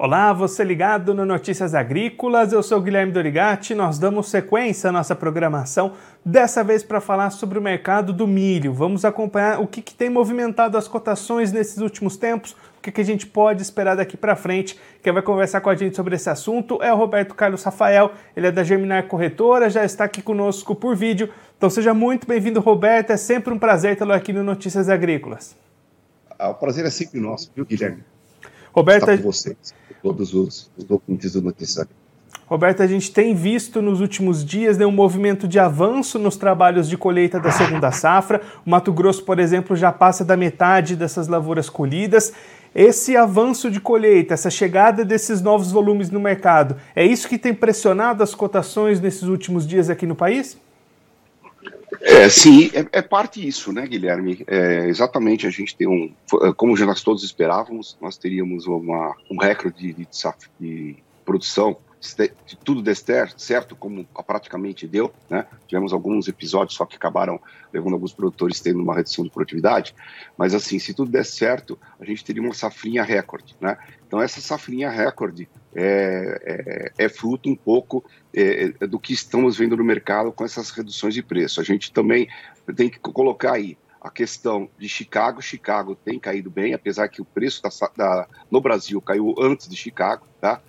Olá, você ligado no Notícias Agrícolas, eu sou Guilherme Dorigati. Nós damos sequência à nossa programação, dessa vez para falar sobre o mercado do milho. Vamos acompanhar o que, que tem movimentado as cotações nesses últimos tempos, o que, que a gente pode esperar daqui para frente. Quem vai conversar com a gente sobre esse assunto é o Roberto Carlos Rafael, ele é da Germinar Corretora, já está aqui conosco por vídeo. Então seja muito bem-vindo, Roberto. É sempre um prazer tê-lo aqui no Notícias Agrícolas. Ah, o prazer é sempre nosso, viu, Guilherme? Roberto, Estar com vocês todos os, os documentos do noticiário. Roberto, a gente tem visto nos últimos dias né, um movimento de avanço nos trabalhos de colheita da segunda safra. O Mato Grosso, por exemplo, já passa da metade dessas lavouras colhidas. Esse avanço de colheita, essa chegada desses novos volumes no mercado, é isso que tem pressionado as cotações nesses últimos dias aqui no país? É, sim, é, é parte disso, né, Guilherme? É, exatamente, a gente tem um, como já nós todos esperávamos, nós teríamos uma, um recorde de, de, de produção se tudo der certo, como praticamente deu, né? Tivemos alguns episódios só que acabaram levando alguns produtores tendo uma redução de produtividade, mas assim, se tudo der certo, a gente teria uma safrinha recorde, né? Então essa safrinha recorde é, é, é fruto um pouco é, é, do que estamos vendo no mercado com essas reduções de preço. A gente também tem que colocar aí a questão de Chicago. Chicago tem caído bem, apesar que o preço da, da, no Brasil caiu antes de Chicago, tá?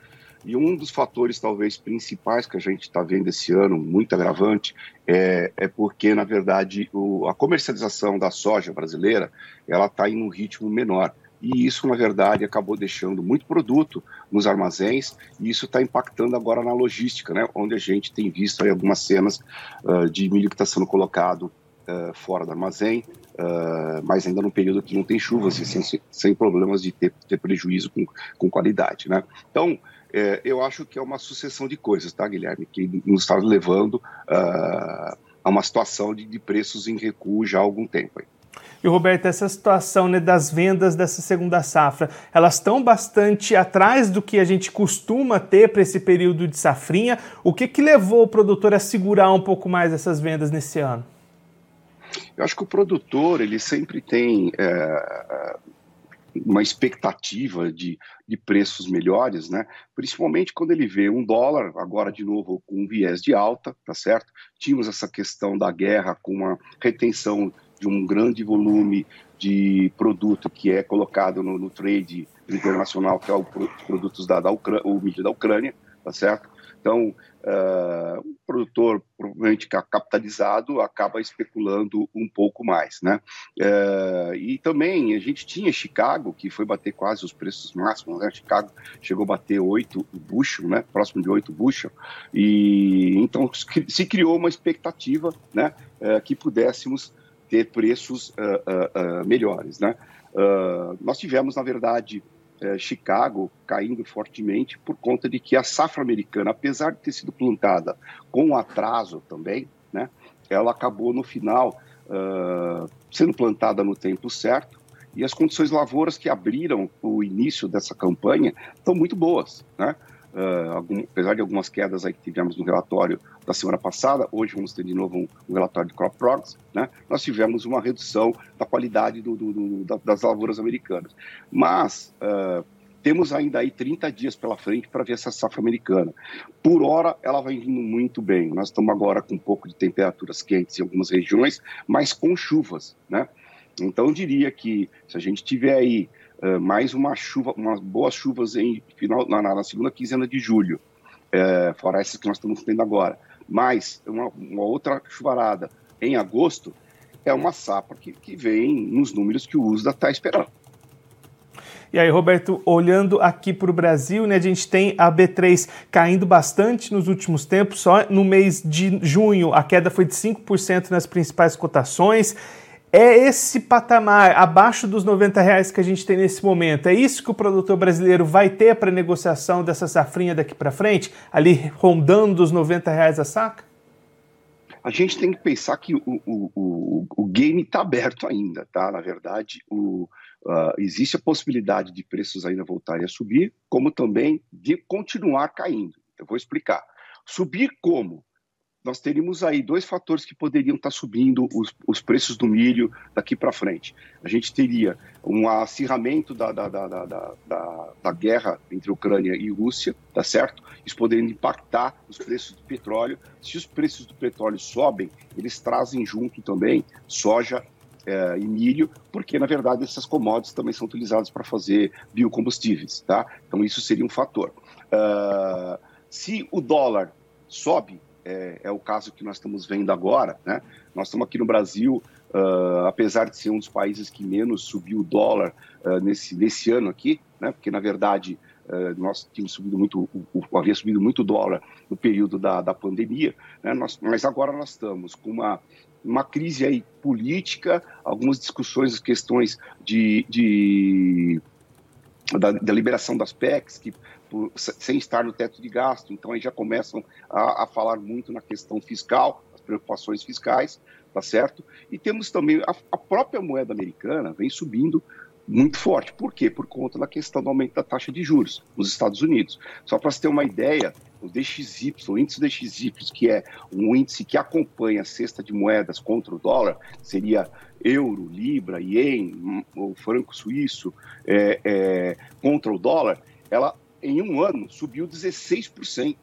E um dos fatores, talvez, principais que a gente está vendo esse ano, muito agravante, é, é porque, na verdade, o, a comercialização da soja brasileira ela está em um ritmo menor. E isso, na verdade, acabou deixando muito produto nos armazéns, e isso está impactando agora na logística, né? onde a gente tem visto aí algumas cenas uh, de milho que está sendo colocado uh, fora do armazém, uh, mas ainda num período que não tem chuvas e sem, sem problemas de ter, ter prejuízo com, com qualidade. Né? Então, é, eu acho que é uma sucessão de coisas, tá, Guilherme, que nos está levando uh, a uma situação de, de, preços em recuo já há algum tempo. Aí. E Roberto, essa situação né, das vendas dessa segunda safra, elas estão bastante atrás do que a gente costuma ter para esse período de safrinha. O que, que levou o produtor a segurar um pouco mais essas vendas nesse ano? Eu acho que o produtor ele sempre tem é, uma expectativa de, de preços melhores, né? Principalmente quando ele vê um dólar, agora de novo com um viés de alta, tá certo? Tínhamos essa questão da guerra com uma retenção de um grande volume de produto que é colocado no, no trade internacional, que é o, os produtos da, da Ucrânia, o mídia da Ucrânia, tá certo? Então, uh, o produtor, provavelmente capitalizado, acaba especulando um pouco mais, né? Uh, e também a gente tinha Chicago, que foi bater quase os preços máximos, né? Chicago chegou a bater 8 bushel, né? Próximo de 8 bushel, e então se criou uma expectativa, né? Uh, que pudéssemos ter preços melhores, né? nós tivemos, na verdade, é, Chicago caindo fortemente por conta de que a safra americana, apesar de ter sido plantada com atraso também, né, ela acabou no final uh, sendo plantada no tempo certo e as condições lavouras que abriram o início dessa campanha estão muito boas, né? Uh, algum, apesar de algumas quedas aí que tivemos no relatório da semana passada, hoje vamos ter de novo um, um relatório de crop progress, né? Nós tivemos uma redução da qualidade do, do, do, das lavouras americanas. Mas uh, temos ainda aí 30 dias pela frente para ver essa safra americana. Por hora, ela vai vindo muito bem. Nós estamos agora com um pouco de temperaturas quentes em algumas regiões, mas com chuvas, né? Então, eu diria que se a gente tiver aí uh, mais uma chuva, umas boas chuvas em final na, na segunda quinzena de julho, uh, fora essas que nós estamos tendo agora, mais uma, uma, outra chuvarada em agosto, é uma safra que, que vem nos números que o USDA está esperando. E aí, Roberto, olhando aqui para o Brasil, né, a gente tem a B3 caindo bastante nos últimos tempos. Só no mês de junho a queda foi de 5% nas principais cotações. É esse patamar abaixo dos 90 reais que a gente tem nesse momento. É isso que o produtor brasileiro vai ter para negociação dessa safrinha daqui para frente, ali rondando os 90 reais a saca? A gente tem que pensar que o, o, o, o game está aberto ainda, tá? Na verdade, o, uh, existe a possibilidade de preços ainda voltarem a subir, como também de continuar caindo. Eu vou explicar. Subir como? Nós teríamos aí dois fatores que poderiam estar subindo os, os preços do milho daqui para frente. A gente teria um acirramento da, da, da, da, da guerra entre Ucrânia e Rússia, tá certo? Isso poderia impactar os preços do petróleo. Se os preços do petróleo sobem, eles trazem junto também soja é, e milho, porque na verdade essas commodities também são utilizadas para fazer biocombustíveis, tá? Então isso seria um fator. Uh, se o dólar sobe, é, é, o caso que nós estamos vendo agora. Né? Nós estamos aqui no Brasil, uh, apesar de ser um dos países que menos subiu o dólar uh, nesse, nesse ano aqui, né? porque na verdade uh, nós tínhamos subido muito, o, o, havia subido muito o dólar no período da, da pandemia, né? nós, mas agora nós estamos com uma, uma crise aí política, algumas discussões, questões de, de da, da, liberação das PECs, que por, sem estar no teto de gasto, então aí já começam a, a falar muito na questão fiscal, as preocupações fiscais, tá certo? E temos também a, a própria moeda americana vem subindo muito forte. Por quê? Por conta da questão do aumento da taxa de juros nos Estados Unidos. Só para você ter uma ideia, o DXY, o índice DXY, que é um índice que acompanha a cesta de moedas contra o dólar, seria euro, libra, ien, o franco suíço é, é, contra o dólar, ela em um ano subiu 16%.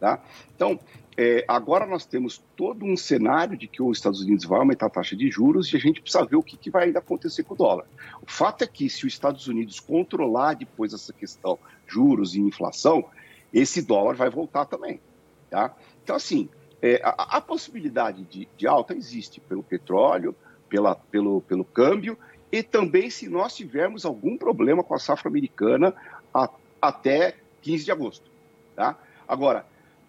Tá? Então, é, agora nós temos todo um cenário de que os Estados Unidos vai aumentar a taxa de juros e a gente precisa ver o que, que vai ainda acontecer com o dólar. O fato é que se os Estados Unidos controlar depois essa questão juros e inflação, esse dólar vai voltar também. Tá? Então, assim, é, a, a, possibilidade de, de, alta existe pelo petróleo, pela, pelo, pelo câmbio e também se nós tivermos algum problema com a safra americana até 15 de agosto. Tá? Agora,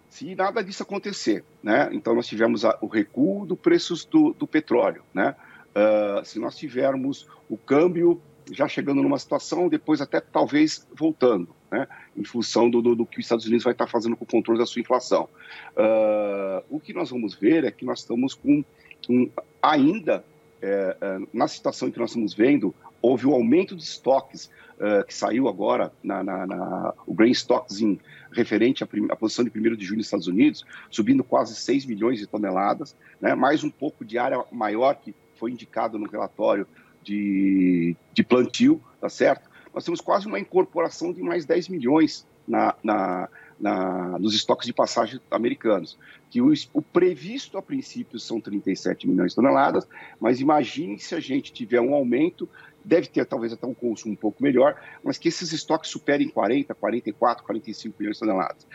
se nada disso acontecer, né? Então nós tivemos a, o recuo do preços do, do petróleo, né? Uh, se nós tivermos o câmbio já chegando numa situação, depois até talvez voltando, né? Em função do, do, do que os Estados Unidos vai estar fazendo com o controle da sua inflação. Uh, o que nós vamos ver é que nós estamos com um, ainda é, é, na situação que nós estamos vendo, houve um aumento de estoques uh, que saiu agora na, na, na, o Grain Stocks em referente à, à, posição de 1 de julho nos Estados Unidos, subindo quase 6 milhões de toneladas, né, mais um pouco de área maior que foi indicado no relatório de, de plantio, tá certo? Nós temos quase uma incorporação de mais 10 milhões na, na, na, nos estoques de passagem americanos, que o, o, previsto a princípio são 37 milhões de toneladas, mas imagine se a gente tiver um aumento deve ter talvez até um consumo um pouco melhor, mas que esses estoques superem 40, 44, 45 milhões de toneladas.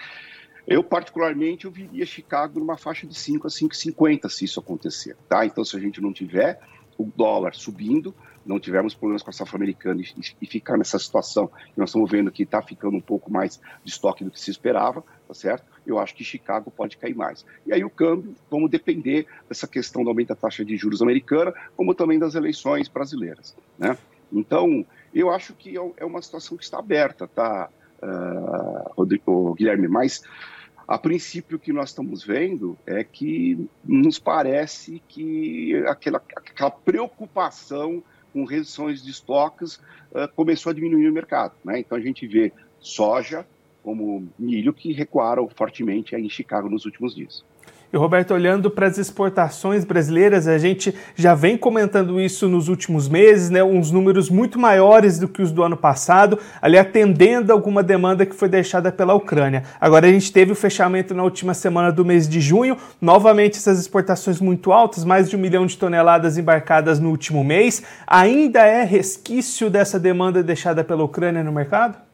Eu, particularmente, eu viria Chicago numa faixa de 5 a 5,50 se isso acontecer, tá? Então, se a gente não tiver o dólar subindo, não tivermos problemas com a safra americana e, e ficar nessa situação que nós estamos vendo que está ficando um pouco mais de estoque do que se esperava, tá certo? Eu acho que Chicago pode cair mais. E aí o câmbio, vamos depender dessa questão do aumento da taxa de juros americana, como também das eleições brasileiras, né? Então, eu acho que é, é uma situação que está aberta, tá, uh, Rodrigo, Guilherme? Mas, a princípio, o que nós estamos vendo é que nos parece que aquela, aquela preocupação com reduções de estoques uh, começou a diminuir no mercado. Né? Então, a gente vê soja como milho que recuaram fortemente em Chicago nos últimos dias. E Roberto, olhando para as exportações brasileiras, a gente já vem comentando isso nos últimos meses, né? Uns números muito maiores do que os do ano passado, ali atendendo alguma demanda que foi deixada pela Ucrânia. Agora a gente teve o fechamento na última semana do mês de junho, novamente essas exportações muito altas, mais de um milhão de toneladas embarcadas no último mês. Ainda é resquício dessa demanda deixada pela Ucrânia no mercado?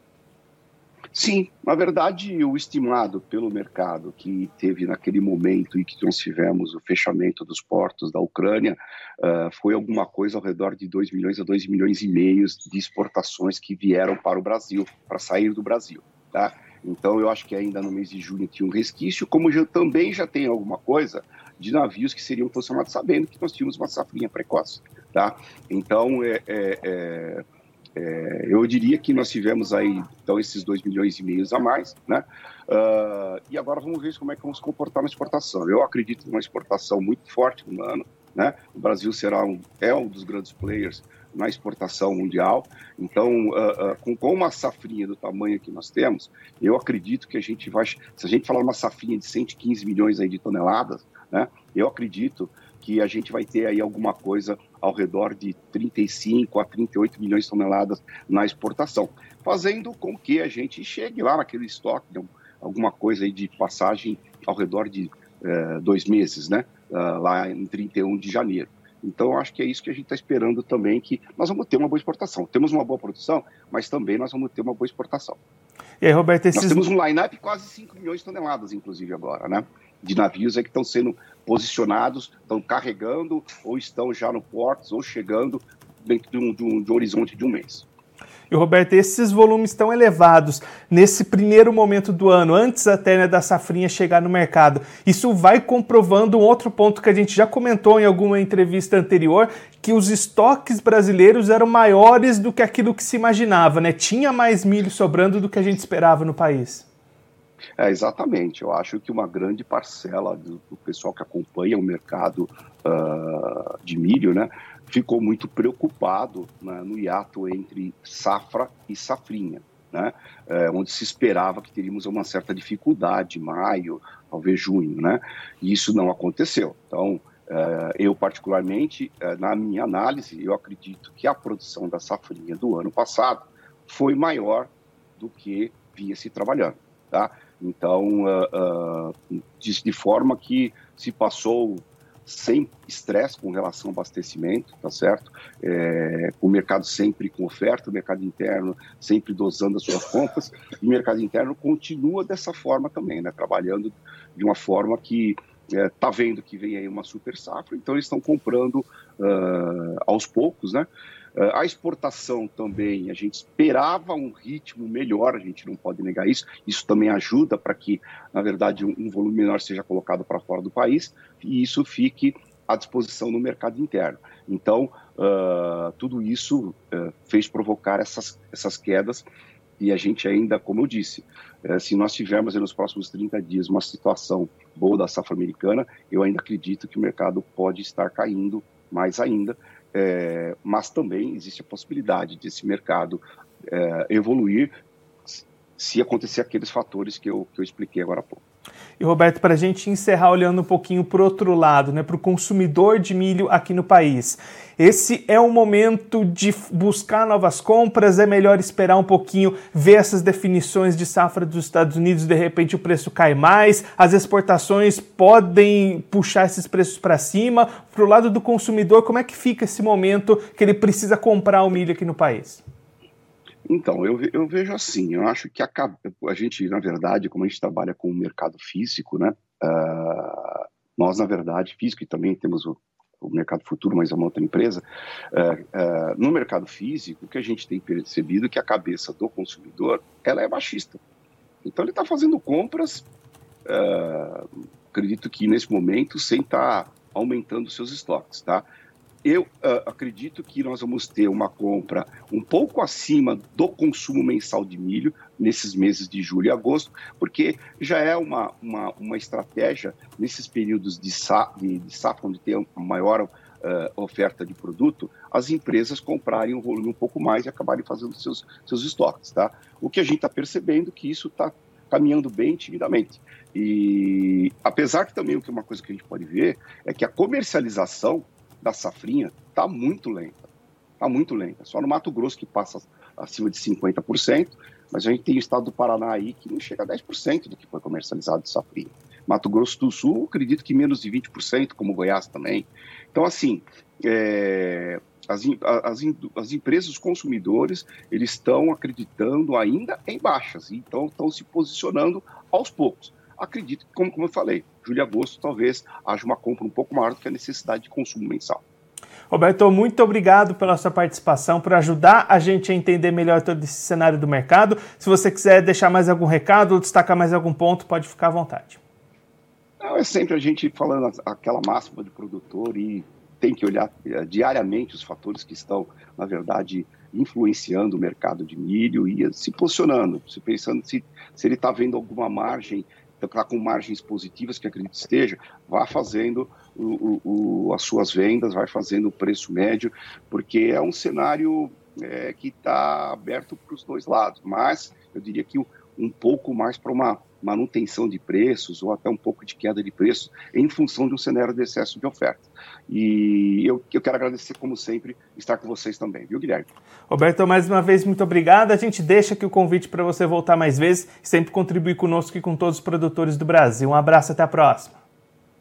Sim, na verdade, o estimado pelo mercado que teve naquele momento em que nós tivemos o fechamento dos portos da Ucrânia uh, foi alguma coisa ao redor de 2 milhões a 2 milhões e meio de exportações que vieram para o Brasil, para sair do Brasil. Tá? Então, eu acho que ainda no mês de junho tinha um resquício, como já, também já tem alguma coisa de navios que seriam posicionados sabendo que nós tínhamos uma safrinha precoce. Tá? Então, é, é, é é, eu diria que nós tivemos aí, então, esses 2 milhões e meio a mais, né? Uh, e agora vamos ver como é que vamos comportar na exportação. Eu acredito numa exportação muito forte no ano, Né? O Brasil será um, é um dos grandes players na exportação mundial. Então, uh, uh, com, com, uma safrinha do tamanho que nós temos, eu acredito que a gente vai. Se a gente falar uma safrinha de 115 milhões aí de toneladas, né, eu acredito que a gente vai ter aí alguma coisa ao redor de 35 a 38 milhões de toneladas na exportação, fazendo com que a gente chegue lá naquele estoque, alguma coisa aí de passagem ao redor de uh, dois meses, né? Uh, lá em 31 de janeiro. Então, acho que é isso que a gente está esperando também, que nós vamos ter uma boa exportação. Temos uma boa produção, mas também nós vamos ter uma boa exportação. E aí, Roberto, esses... Nós temos um line-up quase 5 milhões de toneladas, inclusive, agora, né? De navios aí que estão sendo posicionados, estão carregando, ou estão já no portos, ou chegando dentro de um, de um, de um horizonte de um mês. E Roberto, esses volumes tão elevados nesse primeiro momento do ano, antes até né, da safrinha chegar no mercado, isso vai comprovando um outro ponto que a gente já comentou em alguma entrevista anterior, que os estoques brasileiros eram maiores do que aquilo que se imaginava, né? Tinha mais milho sobrando do que a gente esperava no país. É, exatamente. Eu acho que uma grande parcela do, do pessoal que acompanha o mercado uh, de milho, né, ficou muito preocupado né, no hiato entre safra e safrinha, né, é, onde se esperava que teríamos uma certa dificuldade, maio, talvez junho, né, e isso não aconteceu. Então, é, eu particularmente, é, na minha análise, eu acredito que a produção da safrinha do ano passado foi maior do que vinha se trabalhando, tá? Então, uh, uh, de, de forma que se passou sem estresse com relação ao abastecimento, tá certo? É, o mercado sempre com oferta, o mercado interno sempre dosando as suas compras, e o mercado interno continua dessa forma também, né? Trabalhando de uma forma que é, tá vendo que vem aí uma super safra, então eles estão comprando uh, aos poucos, né? A exportação também, a gente esperava um ritmo melhor, a gente não pode negar isso. Isso também ajuda para que, na verdade, um volume menor seja colocado para fora do país e isso fique à disposição no mercado interno. Então, uh, tudo isso uh, fez provocar essas, essas quedas e a gente ainda, como eu disse, se nós tivermos nos próximos 30 dias uma situação boa da safra americana, eu ainda acredito que o mercado pode estar caindo mais ainda, é, mas também existe a possibilidade desse mercado é, evoluir se acontecer aqueles fatores que eu, que eu expliquei agora há pouco. E Roberto, para a gente encerrar olhando um pouquinho para o outro lado, né, para o consumidor de milho aqui no país, esse é o momento de buscar novas compras? É melhor esperar um pouquinho, ver essas definições de safra dos Estados Unidos, de repente o preço cai mais, as exportações podem puxar esses preços para cima. Para o lado do consumidor, como é que fica esse momento que ele precisa comprar o milho aqui no país? Então, eu, eu vejo assim, eu acho que a, a gente, na verdade, como a gente trabalha com o mercado físico, né, uh, nós, na verdade, físico, e também temos o, o mercado futuro, mas é uma outra empresa, uh, uh, no mercado físico, o que a gente tem percebido é que a cabeça do consumidor, ela é baixista. Então, ele está fazendo compras, acredito que nesse momento, sem estar tá aumentando seus estoques, tá? Eu uh, acredito que nós vamos ter uma compra um pouco acima do consumo mensal de milho nesses meses de julho e agosto, porque já é uma, uma, uma estratégia nesses períodos de, sa de, de safra, onde tem uma maior uh, oferta de produto, as empresas comprarem um volume um pouco mais e acabarem fazendo seus, seus estoques. Tá? O que a gente está percebendo é que isso está caminhando bem timidamente. E apesar que também o que é uma coisa que a gente pode ver é que a comercialização da safrinha está muito lenta. Está muito lenta. Só no Mato Grosso que passa acima de 50%, mas a gente tem o estado do Paraná aí que não chega a 10% do que foi comercializado de safrinha. Mato Grosso do Sul, acredito que menos de 20%, como Goiás também. Então, assim, é, as, as, as, empresas, os consumidores, eles estão acreditando ainda em baixas, então estão se posicionando aos poucos. Acredito que, como, como eu falei, julho e agosto talvez haja uma compra um pouco maior do que a necessidade de consumo mensal. Roberto, muito obrigado pela sua participação, por ajudar a gente a entender melhor todo esse cenário do mercado. Se você quiser deixar mais algum recado ou destacar mais algum ponto, pode ficar à vontade. Não, é sempre a gente falando aquela máxima do produtor e tem que olhar eh, diariamente os fatores que estão, na verdade, influenciando o mercado de milho e se posicionando, se pensando se, se ele está vendo alguma margem está com margens positivas, que acredito esteja, vá fazendo o, o, as suas vendas, vai fazendo o preço médio, porque é um cenário é, que está aberto para os dois lados, mas eu diria que um pouco mais para uma manutenção de preços ou até um pouco de queda de preços em função de um cenário de excesso de oferta. E eu, eu quero agradecer, como sempre, estar com vocês também, viu, Guilherme? Roberto, mais uma vez, muito obrigado. A gente deixa aqui o convite para você voltar mais vezes e sempre contribuir conosco e com todos os produtores do Brasil. Um abraço, até a próxima.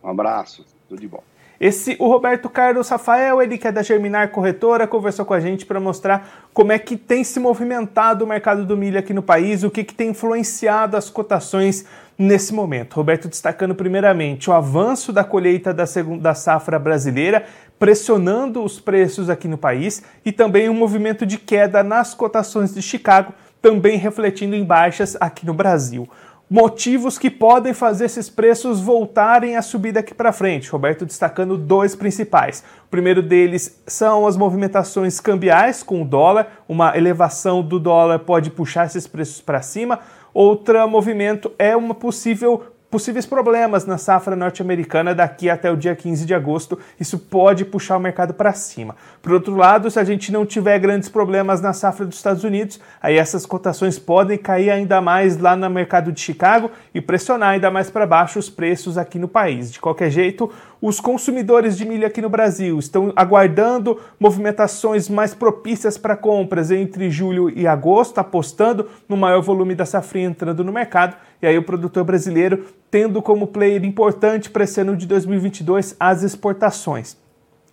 Um abraço, tudo de bom. Esse, o Roberto Carlos Rafael, ele que é da Germinar Corretora, conversou com a gente para mostrar como é que tem se movimentado o mercado do milho aqui no país, o que, que tem influenciado as cotações nesse momento. Roberto destacando primeiramente o avanço da colheita da segunda safra brasileira, pressionando os preços aqui no país, e também um movimento de queda nas cotações de Chicago, também refletindo em baixas aqui no Brasil motivos que podem fazer esses preços voltarem a subir daqui para frente. Roberto destacando dois principais. O primeiro deles são as movimentações cambiais com o dólar, uma elevação do dólar pode puxar esses preços para cima. Outro movimento é uma possível possíveis problemas na safra norte-americana daqui até o dia 15 de agosto. Isso pode puxar o mercado para cima. Por outro lado, se a gente não tiver grandes problemas na safra dos Estados Unidos, aí essas cotações podem cair ainda mais lá no mercado de Chicago e pressionar ainda mais para baixo os preços aqui no país. De qualquer jeito, os consumidores de milho aqui no Brasil estão aguardando movimentações mais propícias para compras entre julho e agosto, apostando no maior volume da safra entrando no mercado, e aí o produtor brasileiro tendo como player importante para esse ano de 2022 as exportações.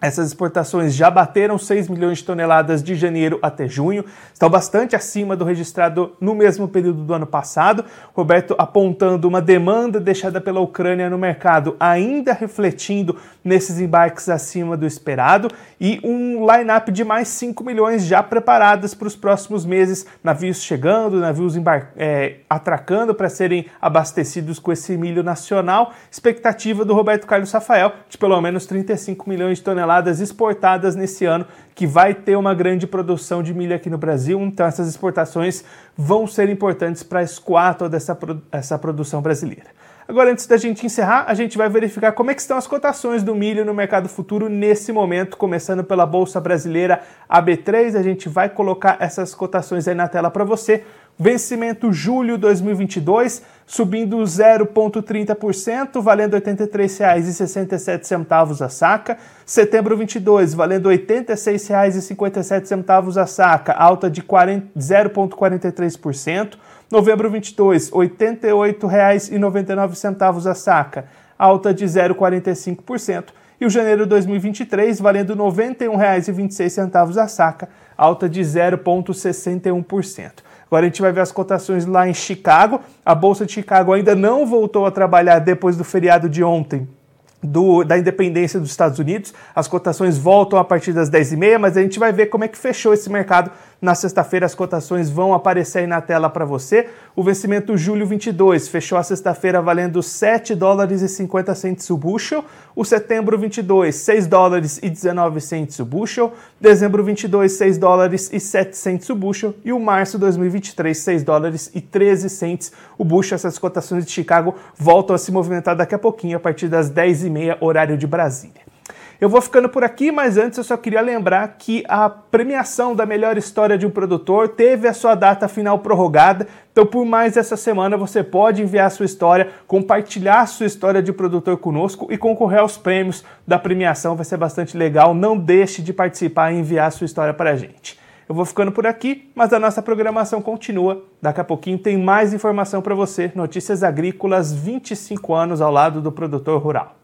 Essas exportações já bateram 6 milhões de toneladas de janeiro até junho, estão bastante acima do registrado no mesmo período do ano passado. Roberto apontando uma demanda deixada pela Ucrânia no mercado, ainda refletindo nesses embarques acima do esperado, e um line-up de mais 5 milhões já preparadas para os próximos meses, navios chegando, navios é, atracando para serem abastecidos com esse milho nacional. Expectativa do Roberto Carlos Rafael de pelo menos 35 milhões de toneladas toneladas exportadas nesse ano, que vai ter uma grande produção de milho aqui no Brasil. Então, essas exportações vão ser importantes para escoar toda essa, essa produção brasileira. Agora, antes da gente encerrar, a gente vai verificar como é que estão as cotações do milho no mercado futuro nesse momento, começando pela Bolsa Brasileira AB3. A gente vai colocar essas cotações aí na tela para você. Vencimento julho 2022, subindo 0,30%, valendo R$ 83,67 a saca. Setembro 22, valendo R$ 86,57 a saca, alta de 0,43%. Novembro 22, R$ 88,99 a saca, alta de 0,45%. E o janeiro 2023, valendo R$ 91,26 a saca, alta de 0,61%. Agora a gente vai ver as cotações lá em Chicago. A Bolsa de Chicago ainda não voltou a trabalhar depois do feriado de ontem. Do, da independência dos Estados Unidos. As cotações voltam a partir das 10h30, mas a gente vai ver como é que fechou esse mercado na sexta-feira as cotações vão aparecer aí na tela para você. O vencimento julho 22 fechou a sexta-feira valendo 7 dólares e 50 centes o bushel. O setembro 22, 6 dólares e 19 centes o bushel. Dezembro 22, 6 dólares e 7 centes o bushel. E o março 2023, 6 dólares e 13 centes o bushel. Essas cotações de Chicago voltam a se movimentar daqui a pouquinho, a partir das 10h30, horário de Brasília. Eu vou ficando por aqui, mas antes eu só queria lembrar que a premiação da melhor história de um produtor teve a sua data final prorrogada. Então, por mais essa semana, você pode enviar sua história, compartilhar sua história de produtor conosco e concorrer aos prêmios da premiação. Vai ser bastante legal. Não deixe de participar e enviar sua história para a gente. Eu vou ficando por aqui, mas a nossa programação continua. Daqui a pouquinho tem mais informação para você. Notícias agrícolas 25 anos ao lado do produtor rural.